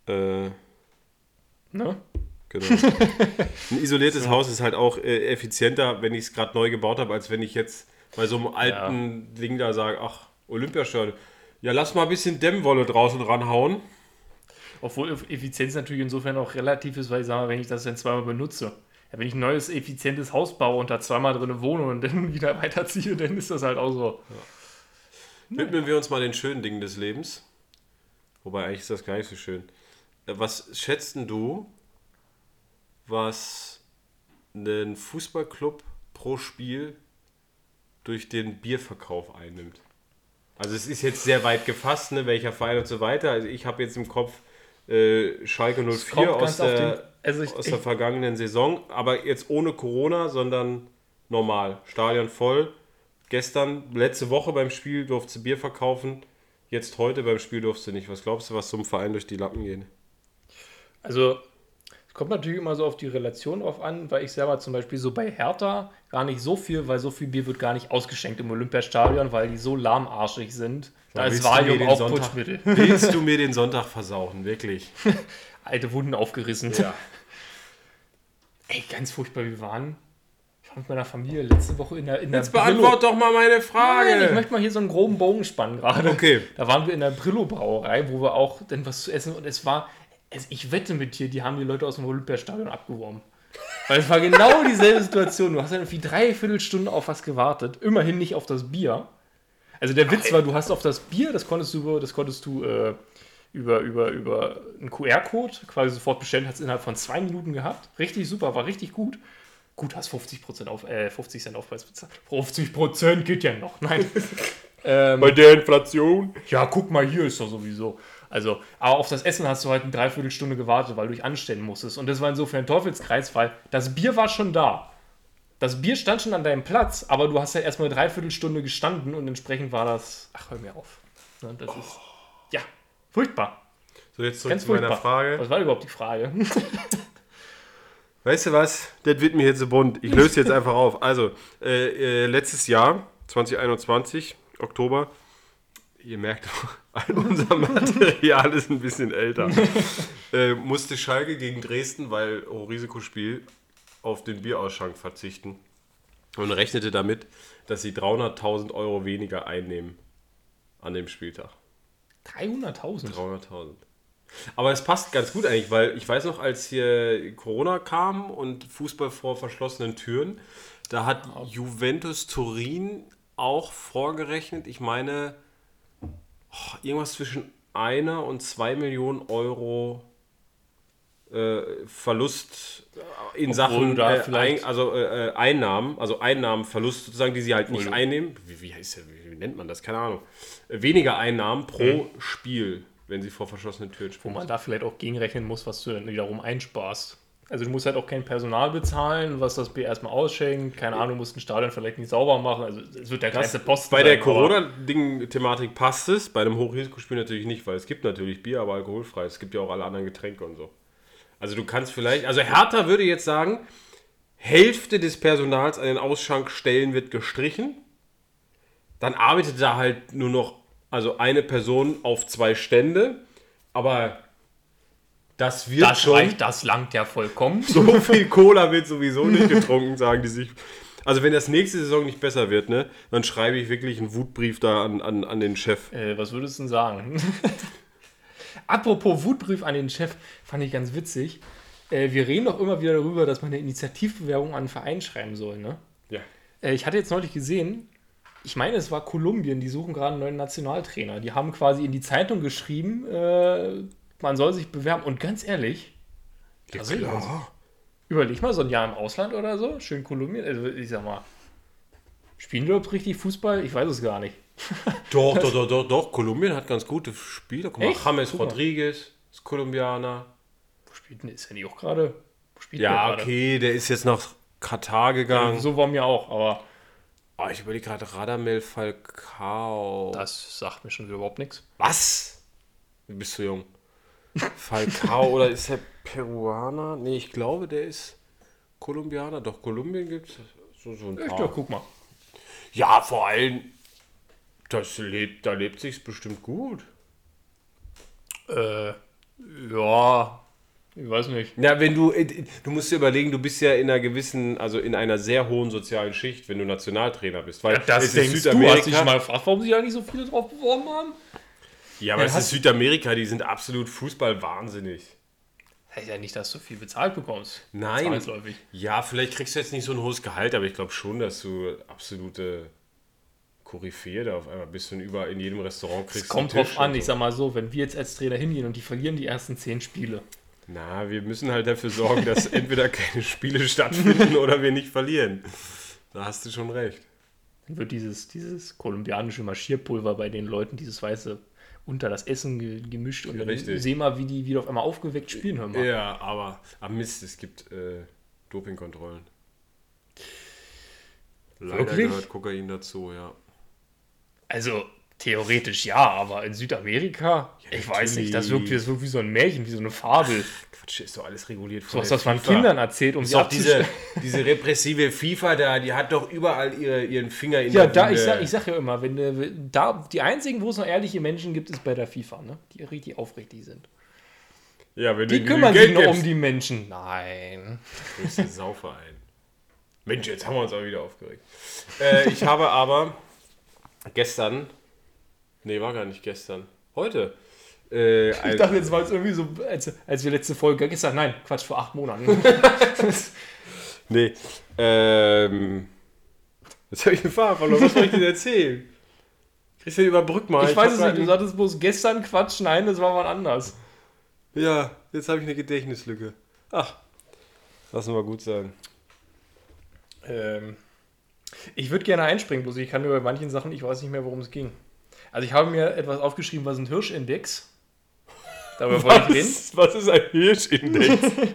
Äh, Ne? genau. ein isoliertes Haus ist halt auch äh, effizienter, wenn ich es gerade neu gebaut habe, als wenn ich jetzt bei so einem alten Ding da sage: Ach, Olympiastadion. Ja, lass mal ein bisschen Dämmwolle draußen ranhauen. Obwohl Effizienz natürlich insofern auch relativ ist, weil ich sage mal, wenn ich das dann zweimal benutze, ja, wenn ich ein neues, effizientes Haus baue und da zweimal drin wohne und dann wieder weiterziehe, dann ist das halt auch so. Widmen wir uns mal den schönen Dingen des Lebens. Wobei eigentlich ist das gar nicht so schön. Äh, Was schätzt denn du, was ein Fußballclub pro Spiel durch den Bierverkauf einnimmt? Also es ist jetzt sehr weit gefasst, ne, welcher Verein und so weiter. Also ich habe jetzt im Kopf äh, Schalke 04 kommt aus, der, den- also ich- aus ich- der vergangenen Saison, aber jetzt ohne Corona, sondern normal. Stadion voll. Gestern, letzte Woche beim Spiel durfte sie Bier verkaufen. Jetzt heute beim Spiel durfte sie nicht. Was glaubst du, was einem Verein durch die Lappen geht? Also, kommt natürlich immer so auf die Relation drauf an, weil ich selber zum Beispiel so bei Hertha gar nicht so viel, weil so viel Bier wird gar nicht ausgeschenkt im Olympiastadion, weil die so lahmarschig sind. Da ist Valium den auch Sonntag- Putschmittel. Willst du mir den Sonntag versauchen? Wirklich? Alte Wunden aufgerissen. Ja. Ey, ganz furchtbar, wir waren. Ich war mit meiner Familie letzte Woche in der, in der Jetzt beantwort doch mal meine Frage. Nein, ich möchte mal hier so einen groben Bogen spannen gerade. Okay. Da waren wir in der Brillo-Brauerei, wo wir auch dann was zu essen und es war, es, ich wette mit dir, die haben die Leute aus dem Olympiastadion abgeworben. Weil es war genau dieselbe Situation. Du hast dann irgendwie dreiviertel Stunde auf was gewartet. Immerhin nicht auf das Bier. Also der Witz war, du hast auf das Bier, das konntest du, über- das konntest du äh, über, über, über einen QR-Code quasi sofort bestellen, hast innerhalb von zwei Minuten gehabt. Richtig super, war richtig gut. Gut, hast 50%, auf, äh, 50 Cent Aufpreis bezahlt. 50% geht ja noch. Nein. ähm, Bei der Inflation. ja, guck mal, hier ist doch sowieso. Also, aber auf das Essen hast du halt eine Dreiviertelstunde gewartet, weil du dich anstellen musstest. Und das war insofern ein Teufelskreis, weil das Bier war schon da. Das Bier stand schon an deinem Platz, aber du hast ja erstmal eine Dreiviertelstunde gestanden und entsprechend war das. Ach, hör mir auf. Ne, Das ist. Ja, furchtbar. So, jetzt zurück Ganz zu meiner furchtbar. Frage. Was war überhaupt die Frage? Weißt du was? Das wird mir jetzt so bunt. Ich löse jetzt einfach auf. Also, äh, äh, letztes Jahr, 2021, Oktober, ihr merkt auch, unser Material ist ein bisschen älter, äh, musste Schalke gegen Dresden, weil Hochrisikospiel, auf den Bierausschank verzichten und rechnete damit, dass sie 300.000 Euro weniger einnehmen an dem Spieltag. 300.000. 300.000. Aber es passt ganz gut eigentlich, weil ich weiß noch, als hier Corona kam und Fußball vor verschlossenen Türen, da hat Juventus Turin auch vorgerechnet, ich meine, oh, irgendwas zwischen einer und zwei Millionen Euro äh, Verlust in Obwohl Sachen äh, also äh, äh, Einnahmen, also Einnahmenverlust sozusagen, die sie halt nicht einnehmen. Wie, wie, heißt der, wie, nennt man das? Keine Ahnung. Äh, Weniger Einnahmen pro Spiel, wenn sie vor verschlossenen Türen Wo spielen. man da vielleicht auch gegenrechnen muss, was du dann wiederum einsparst. Also du musst halt auch kein Personal bezahlen, was das Bier erstmal ausschenkt. Keine Ahnung, du musst ein Stadion vielleicht nicht sauber machen. Also es wird der kleinste Posten Bei der Corona-Ding-Thematik passt es, bei einem Hochrisikospiel natürlich nicht, weil es gibt natürlich Bier, aber alkoholfrei. Es gibt ja auch alle anderen Getränke und so. Also du kannst vielleicht, also Hertha würde jetzt sagen, Hälfte des Personals an den Ausschankstellen wird gestrichen. Dann arbeitet da halt nur noch, also eine Person auf zwei Stände. Aber das wird Das schon. reicht, das langt ja vollkommen. So viel Cola wird sowieso nicht getrunken, sagen die sich. Also wenn das nächste Saison nicht besser wird, ne, dann schreibe ich wirklich einen Wutbrief da an, an, an den Chef. Äh, was würdest du denn sagen? Apropos Wutbrief an den Chef, fand ich ganz witzig. Äh, wir reden doch immer wieder darüber, dass man eine Initiativbewerbung an einen Verein schreiben soll. Ne? Ja. Äh, ich hatte jetzt neulich gesehen, ich meine, es war Kolumbien, die suchen gerade einen neuen Nationaltrainer. Die haben quasi in die Zeitung geschrieben, äh, man soll sich bewerben. Und ganz ehrlich, wir uns. Überleg mal, so ein Jahr im Ausland oder so, schön Kolumbien. Also ich sag mal, spielen die überhaupt richtig Fußball? Ich weiß es gar nicht. Doch, doch, doch, doch, doch. Kolumbien hat ganz gute Spieler. Guck mal, Echt? James mal. Rodriguez ist Kolumbianer. spielt denn, ist er nicht auch gerade? Wo Ja, okay, der ist jetzt nach Katar gegangen. So war mir auch, aber Oh, ich überlege gerade Radamel Falcao. das sagt mir schon überhaupt nichts. Was? Du bist zu jung. Falcao oder ist er Peruaner? Nee, ich glaube, der ist Kolumbianer. Doch, Kolumbien gibt es so, so ein paar. ja, guck mal. Ja, vor allem, das lebt, da lebt sich's bestimmt gut. Äh, ja, ich weiß nicht. Ja, wenn du, äh, du musst dir überlegen, du bist ja in einer gewissen, also in einer sehr hohen sozialen Schicht, wenn du Nationaltrainer bist. Weil Das es ist denkst du, hast dich mal gefragt, warum sich da nicht so viele drauf beworben haben? Ja, aber Ja, es ist Südamerika, die sind absolut Fußball-wahnsinnig. Heißt ja nicht, dass du viel bezahlt bekommst. Nein. Ja, vielleicht kriegst du jetzt nicht so ein hohes Gehalt, aber ich glaube schon, dass du absolute Koryphäe da auf einmal bist und überall in jedem Restaurant kriegst. Es kommt drauf an, und ich so. sag mal so, wenn wir jetzt als Trainer hingehen und die verlieren die ersten zehn Spiele. Na, wir müssen halt dafür sorgen, dass entweder keine Spiele stattfinden oder wir nicht verlieren. Da hast du schon recht. Dann wird dieses, dieses kolumbianische Marschierpulver bei den Leuten, dieses weiße, unter das Essen ge gemischt und dann Richtig. seh mal, wie die wieder auf einmal aufgeweckt spielen, hör mal. Ja, aber am Mist, es gibt äh, Dopingkontrollen. Leider Wirklich? gehört Kokain dazu, ja. Also, theoretisch ja, aber in Südamerika, ich weiß nicht, das wirkt, das wirkt wie so ein Märchen, wie so eine Fabel. Quatsch, ist doch alles reguliert So von was, der was man. Kindern erzählt, um Ist sie diese, diese repressive FIFA da, die hat doch überall ihre, ihren Finger in Ja, der da, ich, Wunde. sag, ich sag ja immer, wenn äh, da die einzigen, wo es noch ehrliche Menschen gibt, ist bei der FIFA, ne? Die richtig aufrichtig sind. ja, wenn Die kümmern sich nur um die Menschen. Nein. ist ein Sauverein. Mensch, jetzt haben wir uns auch wieder aufgeregt. Äh, ich habe aber gestern, nee, war gar nicht gestern, heute, äh, Ich dachte, jetzt war es irgendwie so, als, als wir letzte Folge gestern, nein, Quatsch, vor acht Monaten. nee, ähm, jetzt habe ich den Faden verloren, was soll ich denn erzählen? Christian, überbrück mal. ich weiß hab es nicht, du sagtest bloß gestern Quatsch, nein, das war mal anders. Ja, jetzt habe ich eine Gedächtnislücke. Ach, lassen wir gut sein. Ähm, ich würde gerne einspringen, bloß ich kann über manchen Sachen, ich weiß nicht mehr, worum es ging. Also ich habe mir etwas aufgeschrieben, was ein Hirschindex. Darüber wollte ich reden. Was, ist ein Hirschindex?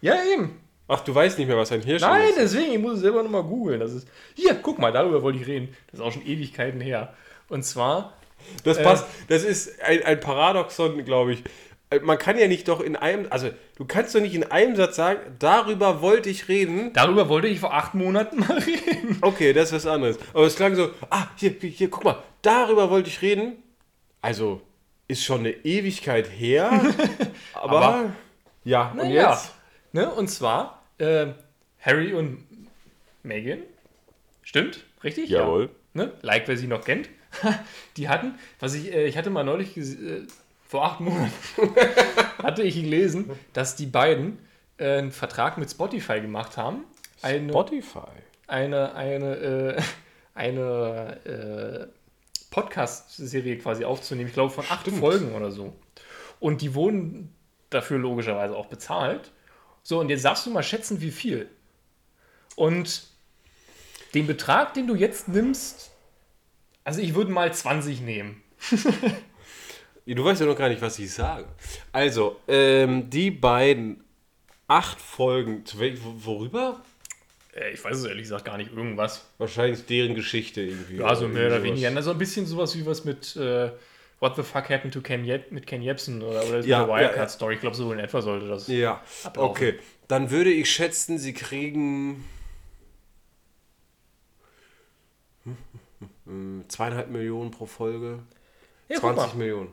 Ja, eben. Ach, du weißt nicht mehr, was ein Nein, Hirschindex ist? deswegen, ich muss es selber nochmal googeln. Das ist. Hier, guck mal, darüber wollte ich reden. Das ist auch schon Ewigkeiten her. Und zwar, Das Äh, passt. Das ist ein, ein Paradoxon, glaube ich. Äh, Man kann ja nicht doch in einem, also du kannst doch nicht in einem Satz sagen, darüber wollte ich reden. darüber wollte ich vor acht Monaten mal reden. Okay, das ist was anderes. Aber es klang so, ah, hier, hier, guck mal, darüber wollte ich reden. Also, ist schon eine Ewigkeit her. aber, Aber- ja, und jetzt? Ne? Und zwar äh, Harry und Meghan. Stimmt? Richtig? Jawohl. Ja. Ne? Like, wer sie noch kennt. Die hatten, was ich, äh, ich hatte mal neulich, äh, vor acht Monaten, hatte ich gelesen, dass die beiden äh, einen Vertrag mit Spotify gemacht haben. Eine, Spotify. eine, eine, äh, eine äh, Podcast-Serie quasi aufzunehmen. Ich glaube von acht Folgen oder so. Und die wurden dafür logischerweise auch bezahlt. So, und jetzt darfst du mal schätzen, wie viel. Und den Betrag, den du jetzt nimmst, also ich würde mal 20 nehmen. Du weißt ja noch gar nicht, was ich sage. Also, ähm, die beiden acht Folgen, worüber? Äh, ich weiß es ehrlich gesagt gar nicht, irgendwas. Wahrscheinlich deren Geschichte irgendwie. Ja, so mehr oder weniger. Also ein bisschen sowas wie was mit äh, What the fuck happened to Ken Jeb mit Ken Jebsen oder, oder Ja, der ja, Wirecard ja. Story. Ich glaube, so in etwa sollte das. Ja, ablaufen. okay. Dann würde ich schätzen, sie kriegen zweieinhalb Millionen pro Folge. Ja, guck 20 mal. Millionen.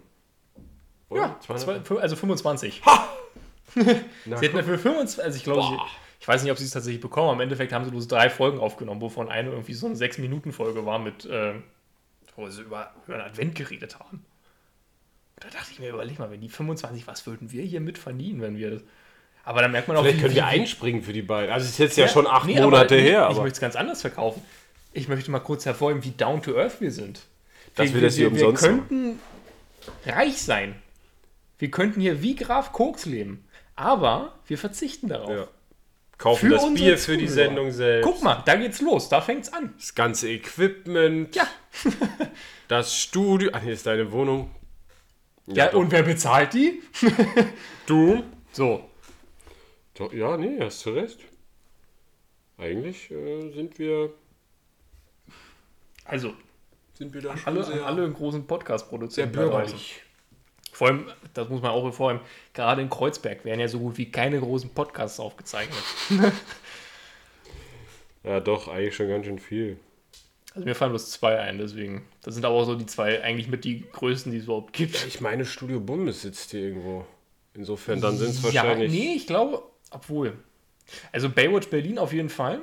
Oder? Ja, Zweieinhalb? zwei, also 25. Na, Sie hätten dafür 25, also ich glaube. Ich weiß nicht, ob sie es tatsächlich bekommen, aber im Endeffekt haben sie bloß drei Folgen aufgenommen, wovon eine irgendwie so eine 6-Minuten-Folge war mit, äh, wo sie über, über einen Advent geredet haben. Da dachte ich mir, überleg mal, wenn die 25, was würden wir hier mit verdienen, wenn wir das. Aber da merkt man auch, Vielleicht wie- können wir einspringen für die beiden. Also es ist jetzt ja, schon acht nee, aber Monate nee, her, Ich aber möchte es ganz anders verkaufen. Ich möchte mal kurz hervorheben, wie down to earth wir sind. Dass wir das hier wir, umsonst wir könnten reich sein. Wir könnten hier wie Graf Koks leben. Aber wir verzichten darauf. ja. Kaufen Für das Bier für die Zuhörer. Sendung selbst. Guck mal, da geht's los, da fängt's an. Das ganze Equipment. Ja. Das Studio. Ach, hier ist deine Wohnung. Ja, doch. und wer bezahlt die? du? So. Doch, ja, nee, hast du recht. Eigentlich äh, sind wir. Also, Sind wir da schon alle, sehr, alle großen sehr Podcast-Produzenten. draußen. bürgerlich. Vor allem, das muss man auch hervorheben, gerade in Kreuzberg werden ja so gut wie keine großen Podcasts aufgezeichnet. Ja, doch, eigentlich schon ganz schön viel. Also mir fallen bloß zwei ein, deswegen. Das sind aber auch so die zwei eigentlich mit die größten, die es überhaupt gibt. Ich meine, Studio Bummes sitzt hier irgendwo. Insofern, dann sind es Ja, wahrscheinlich. nee, ich glaube, obwohl. Also Baywatch Berlin auf jeden Fall.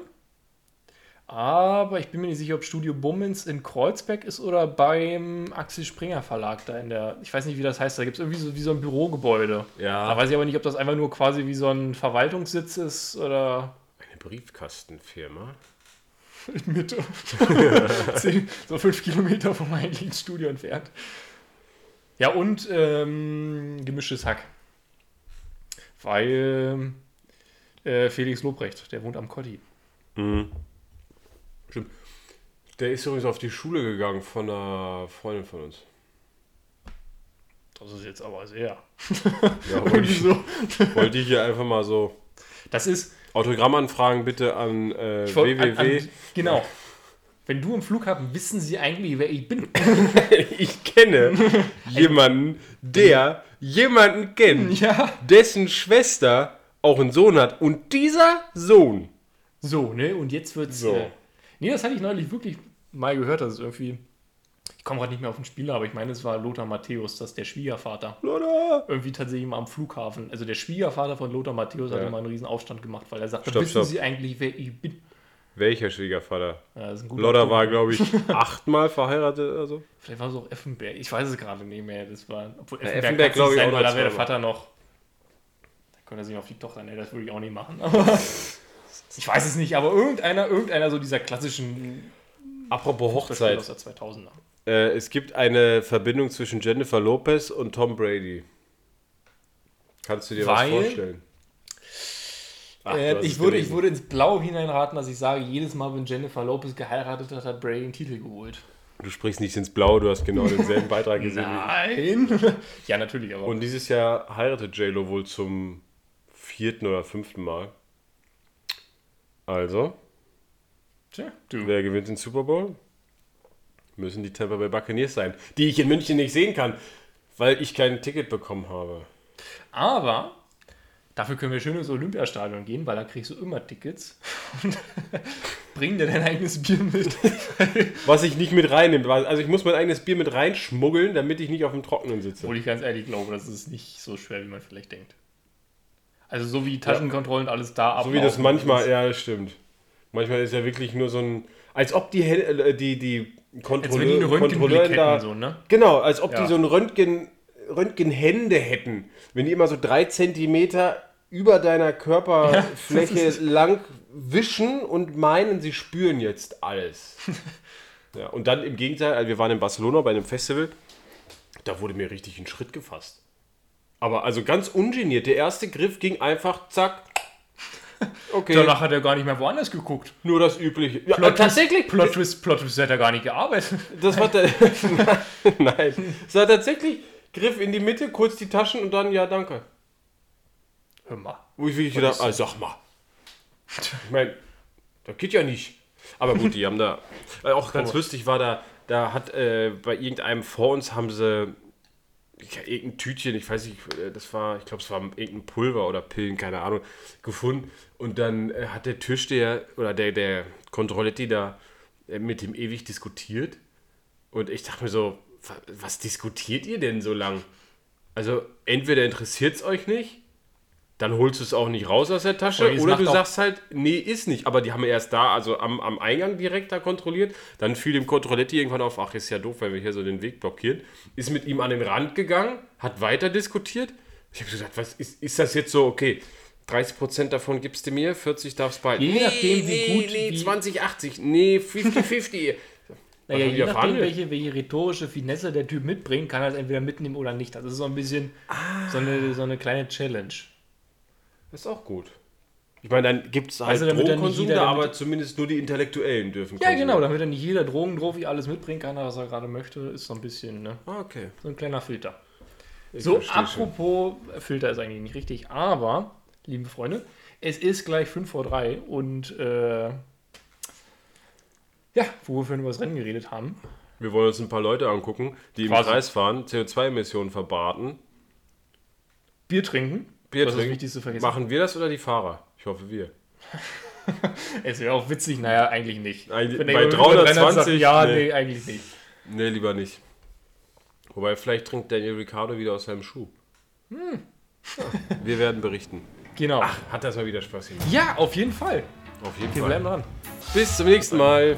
Aber ich bin mir nicht sicher, ob Studio Bummens in Kreuzberg ist oder beim Axel Springer Verlag da in der, ich weiß nicht, wie das heißt, da gibt es irgendwie so wie so ein Bürogebäude. Ja. Da weiß ich aber nicht, ob das einfach nur quasi wie so ein Verwaltungssitz ist oder Eine Briefkastenfirma. in Mitte. So fünf Kilometer vom eigentlichen Studio entfernt. Ja, und ähm, gemischtes Hack. Weil äh, Felix Lobrecht, der wohnt am Kotti. Stimmt. Der ist übrigens auf die Schule gegangen von einer Freundin von uns. Das ist jetzt aber sehr. Ja, wollte ich, so. wollte ich hier einfach mal so. Das ist. Autogrammanfragen bitte an äh, wollt- an, www. an, genau. Wenn du im Flughafen wissen sie eigentlich, wer ich bin. Ich kenne jemanden, der jemanden kennt, ja. dessen Schwester auch einen Sohn hat. Und dieser Sohn. So, ne? Und jetzt wird's. So. Äh, nee, das hatte ich neulich wirklich mal gehört, dass es irgendwie. Ich komme gerade nicht mehr auf den Spieler, aber ich meine, es war Lothar Matthäus, das ist der Schwiegervater. Oder? Irgendwie tatsächlich mal am Flughafen. Also der Schwiegervater von Lothar Matthäus hat Ja. immer einen riesen Aufstand gemacht, weil er sagte, Stopp, wissen stopp. Sie eigentlich, wer ich bin? Welcher Schwiegervater? Ja, Punkt. war, glaube ich, achtmal verheiratet oder so. Vielleicht war es auch Effenberg. Ich weiß es gerade nicht mehr. Das war, obwohl Ja, Effenberg, Effenberg, kann's glaub nicht ich, sein, auch weil da wäre der. Vater noch. Da könnte er sich auf die Tochter, ne, das würde ich auch nicht machen. Ich weiß es nicht, aber irgendeiner, irgendeiner so dieser klassischen Apropos Hochzeit. aus der 2000er. Äh, es gibt eine Verbindung zwischen Jennifer Lopez und Tom Brady. Kannst du dir Weil- was vorstellen? Ach, Äh, ich, würde, ich würde ins Blaue hineinraten, dass ich sage, jedes Mal, wenn Jennifer Lopez geheiratet hat, hat Brady den Titel geholt. Du sprichst nicht ins Blaue, du hast genau denselben Beitrag gesehen. Nein! ja, natürlich, aber. Und dieses Jahr heiratet JLo wohl zum vierten oder fünften Mal. Also, Tja, wer gewinnt den Super Bowl? Müssen die Tampa Bay Buccaneers sein, die ich in München nicht sehen kann, weil ich kein Ticket bekommen habe. Aber dafür können wir schön ins Olympiastadion gehen, weil da kriegst du immer Tickets. Und bring dir dein eigenes Bier mit. Was ich nicht mit reinnehme. Also ich muss mein eigenes Bier mit reinschmuggeln, damit ich nicht auf dem Trockenen sitze. Obwohl ich ganz ehrlich glaube, das ist nicht so schwer, wie man vielleicht denkt. Also so wie Taschenkontrollen alles da So wie das manchmal, ist- ja, das stimmt. Manchmal ist ja wirklich nur so ein, als ob die, Hel- äh, die, die Kontrolleure da, so, ne? genau, als ob Ja. die so ein Röntgen, Röntgenhände hätten. Wenn die immer so drei Zentimeter über deiner Körperfläche lang wischen und meinen, sie spüren jetzt alles. ja, und dann im Gegenteil, also wir waren in Barcelona bei einem Festival, da wurde mir richtig ein Schritt gefasst. Aber also ganz ungeniert. Der erste Griff ging einfach zack. Okay. Danach hat er gar nicht mehr woanders geguckt. Nur das übliche. Ja, Plot äh, tatsächlich. Plot Twist, Plot Twist hat er gar nicht gearbeitet. Das war der, Nein. Es war tatsächlich Griff in die Mitte, kurz die Taschen und dann ja, danke. Hör mal. Wo ich wirklich gedacht, ah, sag mal. Ich meine, das geht ja nicht. Aber gut, die haben da. Äh, auch ganz lustig war da, da hat äh, bei irgendeinem vor uns haben sie ja, irgendein Tütchen, ich weiß nicht, äh, das war, ich glaube, es war irgendein Pulver oder Pillen, keine Ahnung, gefunden. Und dann äh, hat der Türsteher oder der, der Kontrolletti da äh, mit dem ewig diskutiert. Und ich dachte mir so, wa- was diskutiert ihr denn so lang? Also, entweder interessiert es euch nicht, dann holst du es auch nicht raus aus der Tasche, oder du sagst halt, nee, ist nicht. Aber die haben erst da, also am, am Eingang direkt da kontrolliert. Dann fiel dem Kontrolletti irgendwann auf, ach, ist ja doof, weil wir hier so den Weg blockieren. Ist mit ihm an den Rand gegangen, hat weiter diskutiert. Ich habe gesagt, was ist, ist das jetzt so, okay, 30% davon gibst du mir, 40 darfst behalten. Je nachdem, wie gut- Nee, wie- 20, 80, nee, 50-50. Naja, haben je nachdem, welche, welche rhetorische Finesse der Typ mitbringt, kann er es entweder mitnehmen oder nicht. Das ist so ein bisschen so, eine, so eine kleine Challenge. Ist auch gut. Ich meine, dann gibt es halt Also, dann Drogenkonsum, jeder da, aber zumindest nur die Intellektuellen dürfen Ja, konsumieren. genau, damit er nicht jeder Drogendrofi alles mitbringen kann, was er gerade möchte, ist so ein bisschen ne? Ah, okay. so ein kleiner Filter. Ich So, verstehe schon. apropos Filter ist eigentlich nicht richtig, aber, liebe Freunde, Es ist gleich 5 vor 3 und äh, ja, wo wir vorhin über das Rennen geredet haben. Wir wollen uns ein paar Leute angucken, die im Quasi. Kreis fahren, CO2-Emissionen verbraten, Bier trinken. Bier das trinken. Wichtigste vergessen. Machen wir das oder die Fahrer? Ich hoffe wir. Es wäre auch witzig, naja, eigentlich nicht. Wenn bei der über 320 sagt, ja, nee. nee. eigentlich nicht. Nee, lieber nicht. Wobei, vielleicht trinkt Daniel Ricciardo wieder aus seinem Schuh. Hm. Ja, wir werden berichten. Genau. Hat das mal wieder Spaß gemacht. ja, auf jeden Fall. Auf jeden Wir Fall. bleiben dran. Bis zum nächsten Mal.